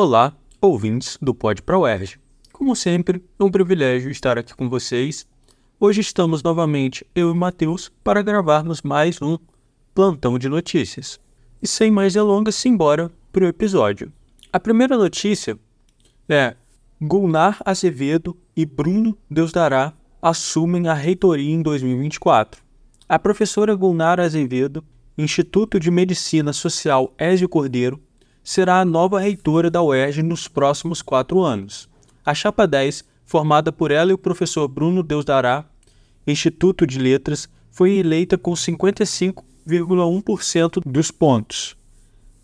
Olá, ouvintes do Pod Pro UERJ. Como sempre, é um privilégio estar aqui com vocês. Hoje estamos novamente, eu e Matheus, para gravarmos mais um plantão de notícias. E sem mais delongas, simbora para o episódio. A primeira notícia é Gulnar Azevedo e Bruno Deusdará assumem a reitoria em 2024. A professora Gulnar Azevedo, Instituto de Medicina Social Ézio Cordeiro, será a nova reitora da UERJ nos próximos quatro anos. A chapa 10, formada por ela e o professor Bruno Deusdará, Instituto de Letras, foi eleita com 55,1% dos pontos.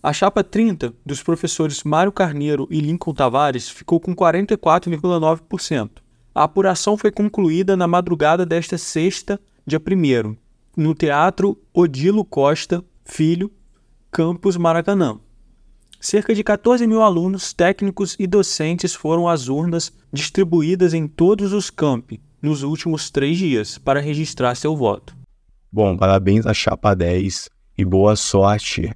A chapa 30, dos professores Mário Carneiro e Lincoln Tavares, ficou com 44,9%. A apuração foi concluída na madrugada desta sexta, dia 1 no Teatro Odilo Costa Filho, Campus Maracanã. Cerca de 14 mil alunos, técnicos e docentes foram às urnas distribuídas em todos os campi nos últimos três dias para registrar seu voto. Bom, parabéns à Chapa 10 e boa sorte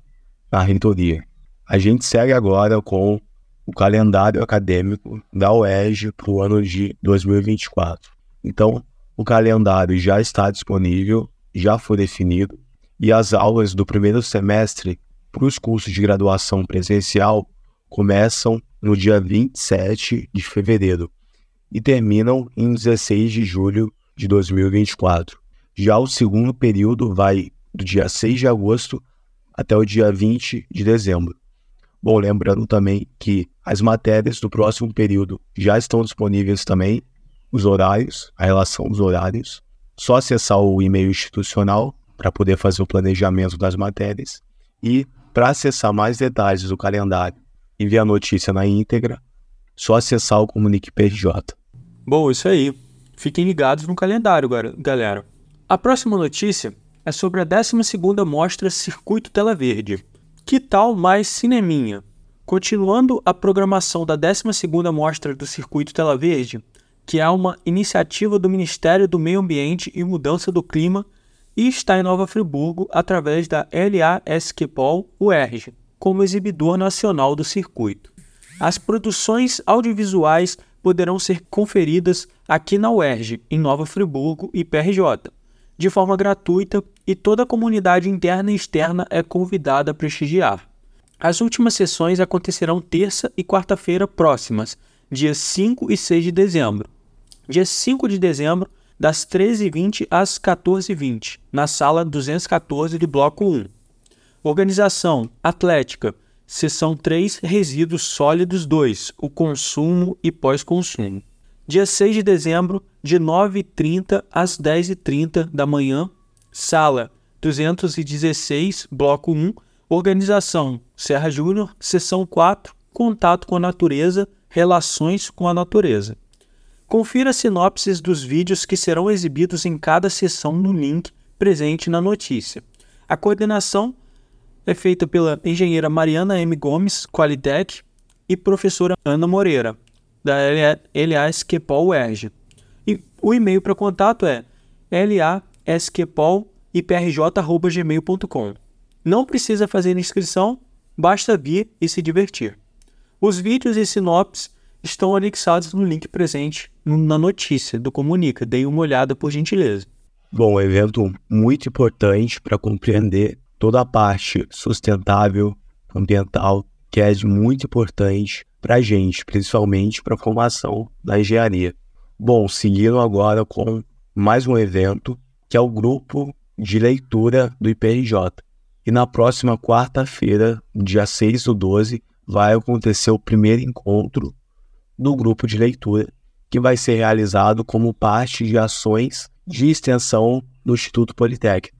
na reitoria. A gente segue agora com o calendário acadêmico da UERJ para o ano de 2024. Então, o calendário já está disponível já foi definido e as aulas do primeiro semestre para os cursos de graduação presencial começam no dia 27 de fevereiro e terminam em 16 de julho de 2024. Já o segundo período vai do dia 6 de agosto até o dia 20 de dezembro. Bom, lembrando também que as matérias do próximo período já estão disponíveis também, os horários, a relação dos horários, só acessar o e-mail institucional para poder fazer o planejamento das matérias e para acessar mais detalhes do calendário e ver a notícia na íntegra, só acessar o Comunique PRJ. Bom, isso aí. Fiquem ligados no calendário, galera. A próxima notícia é sobre a 12ª Mostra Circuito Tela Verde. Que tal mais cineminha? Continuando a programação da 12ª Mostra do Circuito Tela Verde, que é uma iniciativa do Ministério do Meio Ambiente e Mudança do Clima e está em Nova Friburgo através da LASQPOL UERJ, como exibidor nacional do circuito. As produções audiovisuais poderão ser conferidas aqui na UERJ, em Nova Friburgo e PRJ, de forma gratuita e toda a comunidade interna e externa é convidada a prestigiar. As últimas sessões acontecerão terça e quarta-feira próximas, dias 5 e 6 de dezembro dia 5 de dezembro, das 13h20 às 14h20, na sala 214 de Bloco 1. Organização Atlética, Seção 3, Resíduos Sólidos 2, o consumo e pós-consumo. Dia 6 de dezembro, de 9h30 às 10h30 da manhã, sala 216, Bloco 1, Organização Serra Júnior, Seção 4, Contato com a Natureza, Relações com a Natureza. Confira sinopses dos vídeos que serão exibidos em cada sessão no link presente na notícia. A coordenação é feita pela engenheira Mariana M. Gomes, Qualitec, e professora Ana Moreira, da LAS Quepol UERJ. E o e-mail para contato é lasquepol.iprj.gmail.com. Não precisa fazer inscrição, basta vir e se divertir. Os vídeos e sinopses estão anexados no link presente na notícia do Comunica. Dei uma olhada por gentileza. Bom, evento muito importante para compreender toda a parte sustentável, ambiental, que é muito importante para a gente, principalmente para a formação da engenharia. Bom, seguindo agora com mais um evento, que é o grupo de leitura do IPRJ. E na próxima quarta-feira, dia 6 do 12, vai acontecer o primeiro encontro do grupo de leitura, que vai ser realizado como parte de ações de extensão do Instituto Politécnico.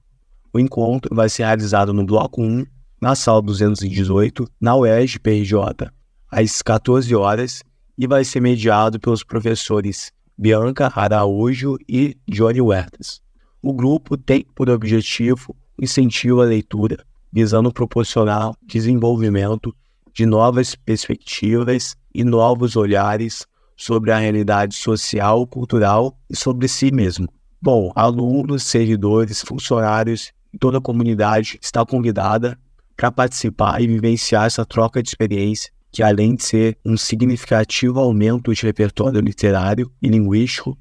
O encontro vai ser realizado no Bloco 1, na Sala 218, na UERJ PRJ, às 14 horas, e vai ser mediado pelos professores Bianca Araújo e Johnny Huertas. O grupo tem por objetivo incentivo à leitura, visando proporcionar desenvolvimento de novas perspectivas e novos olhares sobre a realidade social, cultural e sobre si mesmo. Bom, alunos, servidores, funcionários e toda a comunidade está convidada para participar e vivenciar essa troca de experiência que além de ser um significativo aumento de repertório literário e linguístico,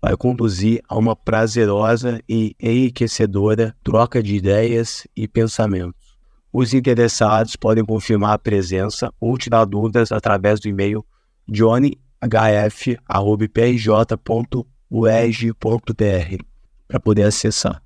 vai conduzir a uma prazerosa e enriquecedora troca de ideias e pensamentos. Os interessados podem confirmar a presença ou tirar dúvidas através do e-mail johnnyhf.prj.ueg.br para poder acessar.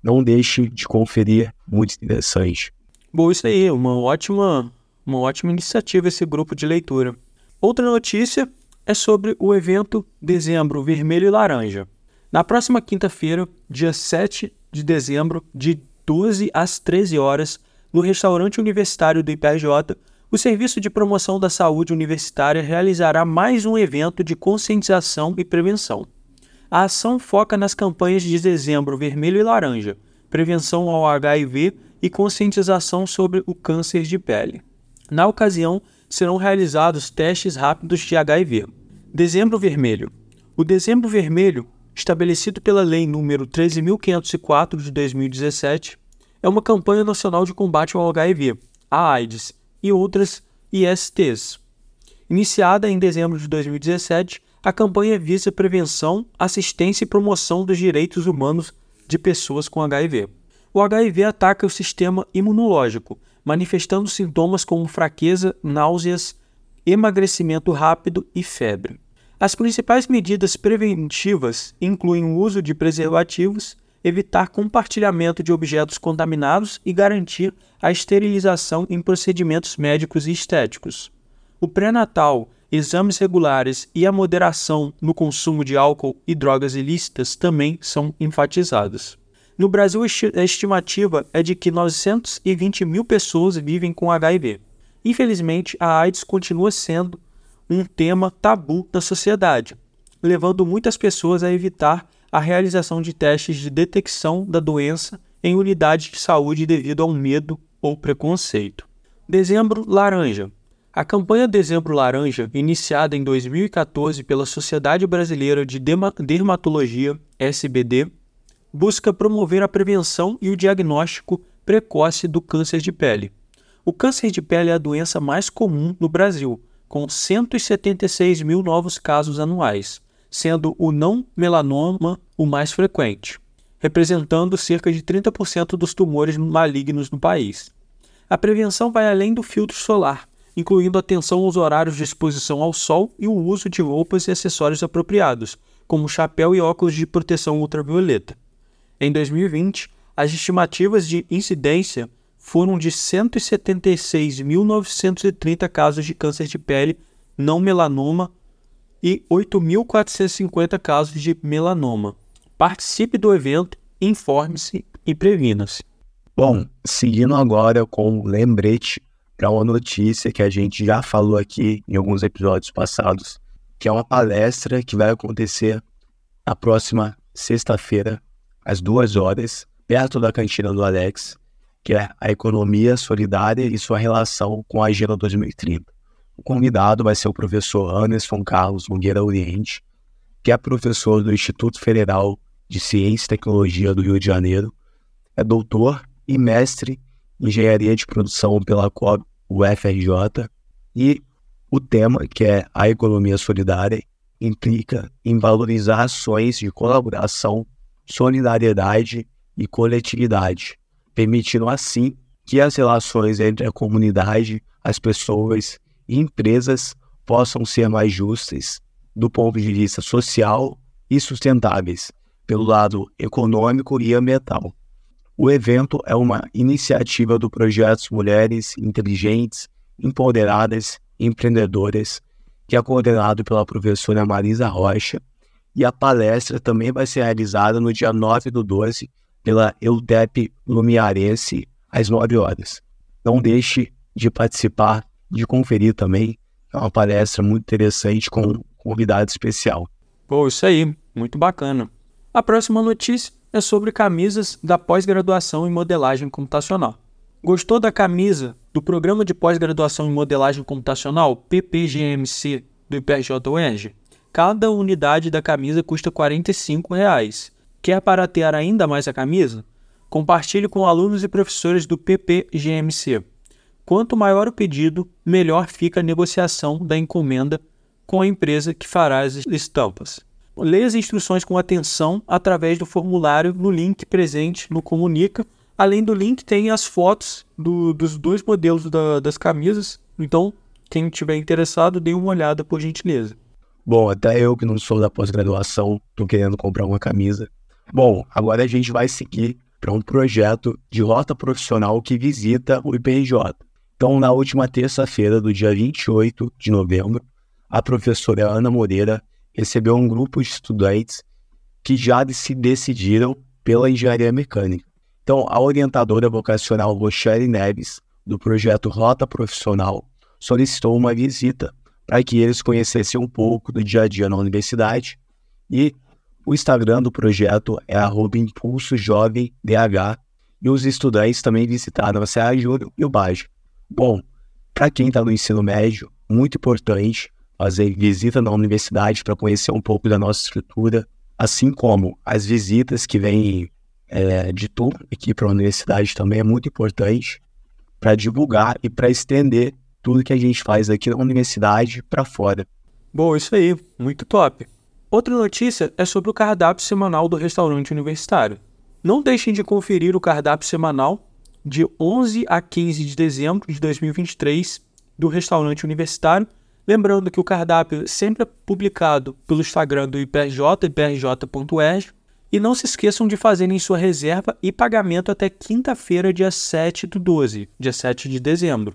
Não deixe de conferir, muito interessante. Bom, isso aí, uma ótima, uma ótima iniciativa esse grupo de leitura. Outra notícia é sobre o evento Dezembro Vermelho e Laranja. Na próxima quinta-feira, dia 7 de dezembro, de 12 às 13 horas, no restaurante universitário do IPRJ, o Serviço de Promoção da Saúde Universitária realizará mais um evento de conscientização e prevenção. A ação foca nas campanhas de dezembro vermelho e laranja, prevenção ao HIV e conscientização sobre o câncer de pele. Na ocasião, serão realizados testes rápidos de HIV. Dezembro Vermelho. O Dezembro Vermelho, estabelecido pela Lei nº 13.504 de 2017, é uma campanha nacional de combate ao HIV, a AIDS e outras ISTs. Iniciada em dezembro de 2017, a campanha visa prevenção, assistência e promoção dos direitos humanos de pessoas com HIV. O HIV ataca o sistema imunológico, manifestando sintomas como fraqueza, náuseas, emagrecimento rápido e febre. As principais medidas preventivas incluem o uso de preservativos, evitar compartilhamento de objetos contaminados e garantir a esterilização em procedimentos médicos e estéticos. O pré-natal, exames regulares e a moderação no consumo de álcool e drogas ilícitas também são enfatizados. No Brasil, a estimativa é de que 920 mil pessoas vivem com HIV. Infelizmente, a AIDS continua sendo um tema tabu da sociedade, levando muitas pessoas a evitar a realização de testes de detecção da doença em unidades de saúde devido ao medo ou preconceito. Dezembro Laranja. A campanha Dezembro Laranja, iniciada em 2014 pela Sociedade Brasileira de Dermatologia, SBD, busca promover a prevenção e o diagnóstico precoce do câncer de pele. O câncer de pele é a doença mais comum no Brasil, com 176 mil novos casos anuais, sendo o não melanoma o mais frequente, representando cerca de 30% dos tumores malignos no país. A prevenção vai além do filtro solar, incluindo atenção aos horários de exposição ao sol e o uso de roupas e acessórios apropriados, como chapéu e óculos de proteção ultravioleta. Em 2020, as estimativas de incidência foram de 176.930 casos de câncer de pele não melanoma e 8.450 casos de melanoma. Participe do evento, informe-se e previna-se. Bom, seguindo agora com um lembrete para uma notícia que a gente já falou aqui em alguns episódios passados, que é uma palestra que vai acontecer na próxima sexta-feira, às duas horas, perto da cantina do Alex, que é a economia solidária e sua relação com a Agenda 2030. O convidado vai ser o professor Anderson Carlos Nogueira Oriente, que é professor do Instituto Federal de Ciência e Tecnologia do Rio de Janeiro, é doutor e mestre em Engenharia de Produção pela COB UFRJ e o tema, que é a economia solidária, implica em valorizar ações de colaboração solidariedade e coletividade, permitindo assim que as relações entre a comunidade, as pessoas e empresas possam ser mais justas do ponto de vista social e sustentáveis, pelo lado econômico e ambiental. O evento é uma iniciativa do projeto Mulheres Inteligentes, Empoderadas e Empreendedoras, que é coordenado pela professora Marisa Rocha e a palestra também vai ser realizada no dia 9 do 12 pela EUTEP Lumiarense, às 9 horas. Não deixe de participar, de conferir também. É uma palestra muito interessante com um convidado especial. Pô, isso aí, muito bacana. A próxima notícia é sobre camisas da pós-graduação em modelagem computacional. Gostou da camisa do Programa de Pós-Graduação em Modelagem Computacional, PPGMC, do IPRJ UERJ? Cada unidade da camisa custa 45 reais. Quer baratear ainda mais a camisa? Compartilhe com alunos e professores do PPGMC. Quanto maior o pedido, melhor fica a negociação da encomenda com a empresa que fará as estampas. Leia as instruções com atenção através do formulário no link presente no Comunica. Além do link, tem as fotos do, dos dois modelos da, das camisas. Então, quem estiver interessado, dê uma olhada, por gentileza. Bom, até eu que não sou da pós-graduação, estou querendo comprar uma camisa. Bom, agora a gente vai seguir para um projeto de rota profissional que visita o IPRJ. Então, na última terça-feira, do dia 28 de novembro, a professora Ana Moreira recebeu um grupo de estudantes que já se decidiram pela engenharia mecânica. Então, a orientadora vocacional Rochelle Neves, do projeto Rota Profissional, solicitou uma visita para que eles conhecessem um pouco do dia a dia na universidade e o Instagram do projeto é @impulsojovemdh e os estudantes também visitaram a Serra Júlio e o Bajo. Bom, para quem está no ensino médio, muito importante fazer visita na universidade para conhecer um pouco da nossa estrutura, assim como as visitas que vêm é, de turno aqui para a universidade também é muito importante para divulgar e para estender tudo que a gente faz aqui na universidade para fora. Bom, isso aí, muito top. Outra notícia é sobre o cardápio semanal do restaurante universitário. Não deixem de conferir o cardápio semanal de 11 a 15 de dezembro de 2023 do restaurante universitário Lembrando que o cardápio é sempre é publicado pelo Instagram do IPRJ, iprj.erg. E não se esqueçam de fazerem sua reserva e pagamento até quinta-feira, dia 7 do 12, dia 7 de dezembro.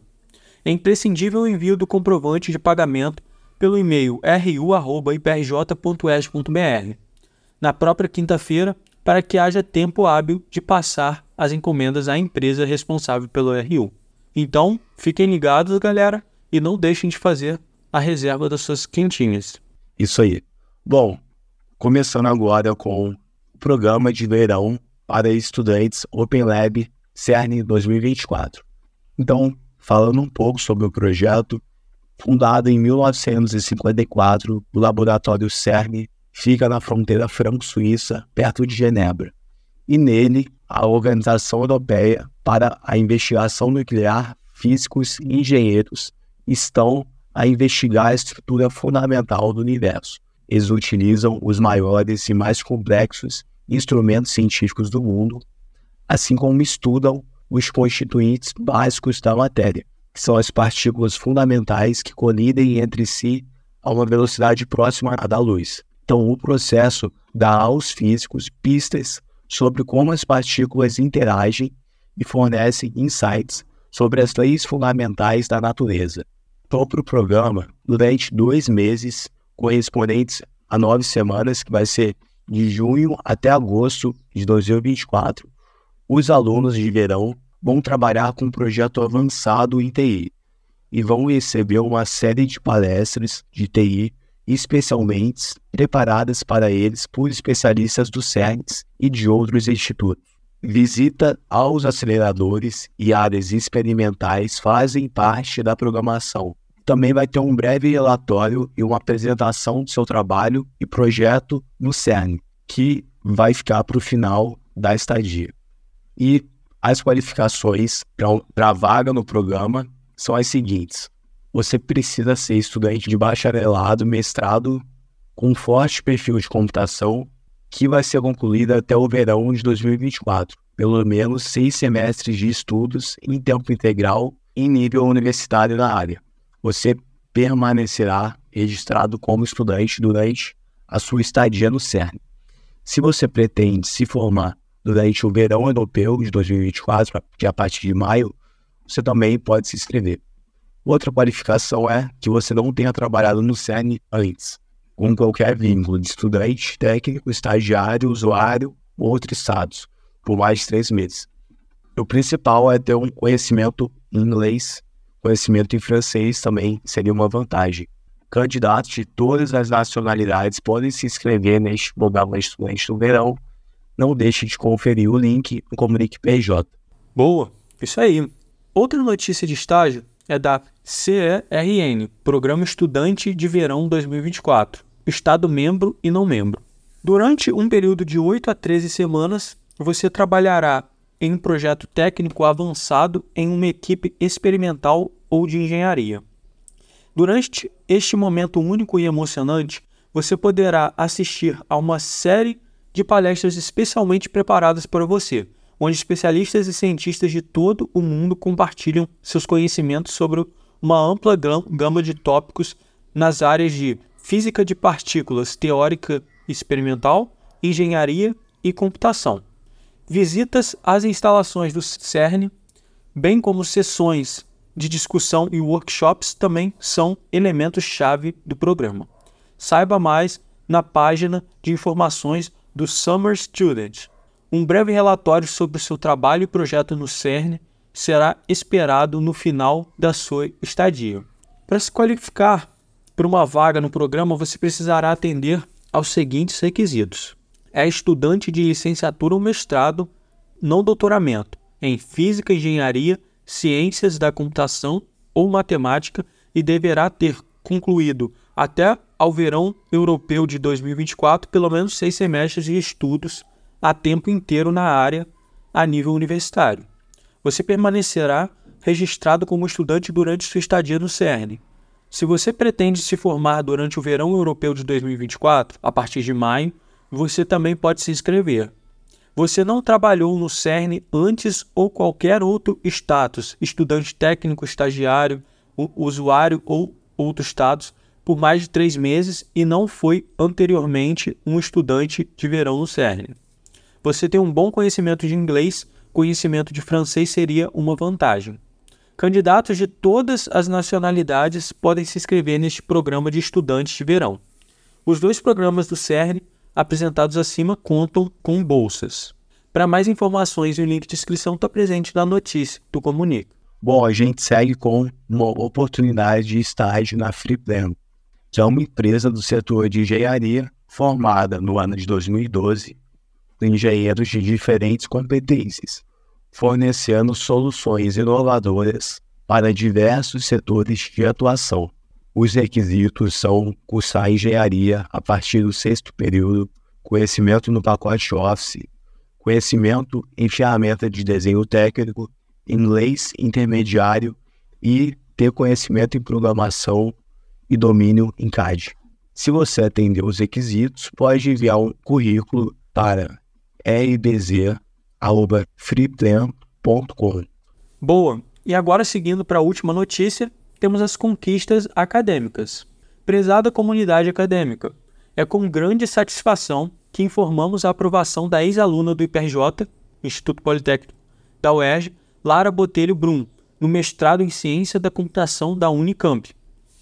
É imprescindível o envio do comprovante de pagamento pelo e-mail ru.iprj.es.br na própria quinta-feira para que haja tempo hábil de passar as encomendas à empresa responsável pelo RU. Então, fiquem ligados, galera, e não deixem de fazer a reserva das suas quentinhas. Isso aí. Bom, começando agora com o programa de verão para estudantes Open Lab CERN 2024. Então, falando um pouco sobre o projeto, fundado em 1954, o laboratório CERN fica na fronteira franco-suíça, perto de Genebra. E nele, a Organização Europeia para a Investigação Nuclear, físicos e engenheiros estão a investigar a estrutura fundamental do universo. Eles utilizam os maiores e mais complexos instrumentos científicos do mundo, assim como estudam os constituintes básicos da matéria, que são as partículas fundamentais que colidem entre si a uma velocidade próxima à da luz. Então, o processo dá aos físicos pistas sobre como as partículas interagem e fornecem insights sobre as leis fundamentais da natureza para o programa durante dois meses, correspondentes a nove semanas, que vai ser de junho até agosto de 2024. Os alunos de verão vão trabalhar com um projeto avançado em TI e vão receber uma série de palestras de TI especialmente preparadas para eles por especialistas do CERNS e de outros institutos. Visita aos aceleradores e áreas experimentais fazem parte da programação também vai ter um breve relatório e uma apresentação do seu trabalho e projeto no CERN, que vai ficar para o final da estadia. E as qualificações para a vaga no programa são as seguintes: você precisa ser estudante de bacharelado, mestrado, com forte perfil de computação, que vai ser concluído até o verão de 2024, pelo menos seis semestres de estudos em tempo integral em nível universitário na área você permanecerá registrado como estudante durante a sua estadia no CERN. Se você pretende se formar durante o verão europeu de 2024, que é a partir de maio, você também pode se inscrever. Outra qualificação é que você não tenha trabalhado no CERN antes, com qualquer vínculo de estudante, técnico, estagiário, usuário ou outros estados, por mais de três meses. O principal é ter um conhecimento em inglês Conhecimento em francês também seria uma vantagem. Candidatos de todas as nacionalidades podem se inscrever neste programa Estudante do Verão. Não deixe de conferir o link no Comunique PJ. Boa, isso aí. Outra notícia de estágio é da CERN, Programa Estudante de Verão 2024, Estado membro e não membro. Durante um período de 8 a 13 semanas, você trabalhará em um projeto técnico avançado em uma equipe experimental ou de engenharia. Durante este momento único e emocionante, você poderá assistir a uma série de palestras especialmente preparadas para você, onde especialistas e cientistas de todo o mundo compartilham seus conhecimentos sobre uma ampla gama de tópicos nas áreas de física de partículas teórica experimental, engenharia e computação. Visitas às instalações do CERN, bem como sessões de discussão e workshops também são elementos-chave do programa. Saiba mais na página de informações do Summer Student. Um breve relatório sobre o seu trabalho e projeto no CERN será esperado no final da sua estadia. Para se qualificar para uma vaga no programa, você precisará atender aos seguintes requisitos: é estudante de licenciatura ou mestrado, não doutoramento, em Física, Engenharia, Ciências da Computação ou Matemática e deverá ter concluído até ao verão europeu de 2024 pelo menos seis semestres de estudos a tempo inteiro na área a nível universitário. Você permanecerá registrado como estudante durante sua estadia no CERN. Se você pretende se formar durante o verão europeu de 2024, a partir de maio, você também pode se inscrever. Você não trabalhou no CERN antes ou qualquer outro status, estudante técnico, estagiário, usuário ou outro status, por mais de três meses e não foi anteriormente um estudante de verão no CERN. Você tem um bom conhecimento de inglês, conhecimento de francês seria uma vantagem. Candidatos de todas as nacionalidades podem se inscrever neste programa de estudantes de verão. Os dois programas do CERN apresentados acima contam com bolsas. Para mais informações, o link de inscrição está presente na notícia do Comunica. Bom, a gente segue com uma oportunidade de estágio na Freeplan que é uma empresa do setor de engenharia formada no ano de 2012 por engenheiros de diferentes competências, fornecendo soluções inovadoras para diversos setores de atuação. Os requisitos são cursar engenharia a partir do sexto período, conhecimento no pacote Office, conhecimento em ferramenta de desenho técnico, inglês intermediário e ter conhecimento em programação e domínio em CAD. Se você atender os requisitos, pode enviar um currículo para rbz.freeplan.com. Boa! E agora, seguindo para a última notícia, temos as conquistas acadêmicas. Prezada comunidade acadêmica, é com grande satisfação que informamos a aprovação da ex-aluna do IPRJ, Instituto Politécnico da UERJ, Lara Botelho Brum, no mestrado em Ciência da Computação da Unicamp,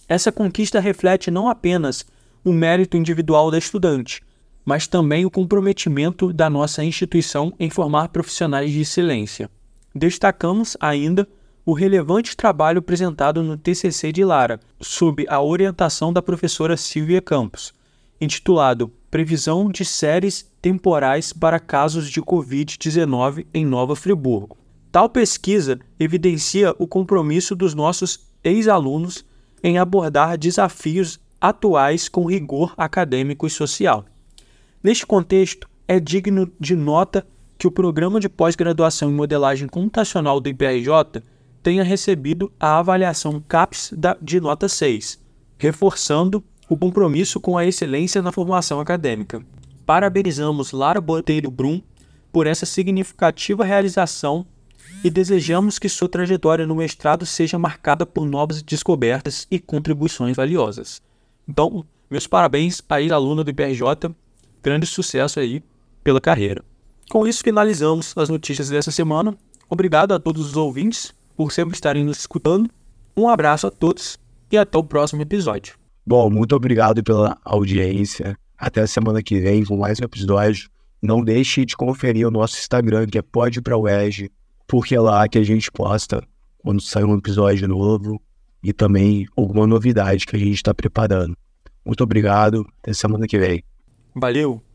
essa conquista reflete não apenas o mérito individual da estudante, mas também o comprometimento da nossa instituição em formar profissionais de excelência. Destacamos ainda o relevante trabalho apresentado no TCC de Lara, sob a orientação da professora Silvia Campos, intitulado Previsão de séries temporais para casos de Covid-19 em Nova Friburgo. Tal pesquisa evidencia o compromisso dos nossos ex-alunos em abordar desafios atuais com rigor acadêmico e social. Neste contexto, é digno de nota que o programa de pós-graduação em modelagem computacional do IPRJ tenha recebido a avaliação CAPES de nota 6, reforçando o compromisso com a excelência na formação acadêmica. Parabenizamos Lara Botelho Brum por essa significativa realização e desejamos que sua trajetória no mestrado seja marcada por novas descobertas e contribuições valiosas. Então, meus parabéns à ex-aluna do IPRJ, grande sucesso aí pela carreira. Com isso, finalizamos as notícias dessa semana. Obrigado a todos os ouvintes por sempre estarem nos escutando. Um abraço a todos e até o próximo episódio. Bom, muito obrigado pela audiência. Até a semana que vem com mais um episódio. Não deixe de conferir o nosso Instagram, que é Pode Pra UERJ porque é lá que a gente posta quando sai um episódio novo e também alguma novidade que a gente está preparando. Muito obrigado, até semana que vem. Valeu!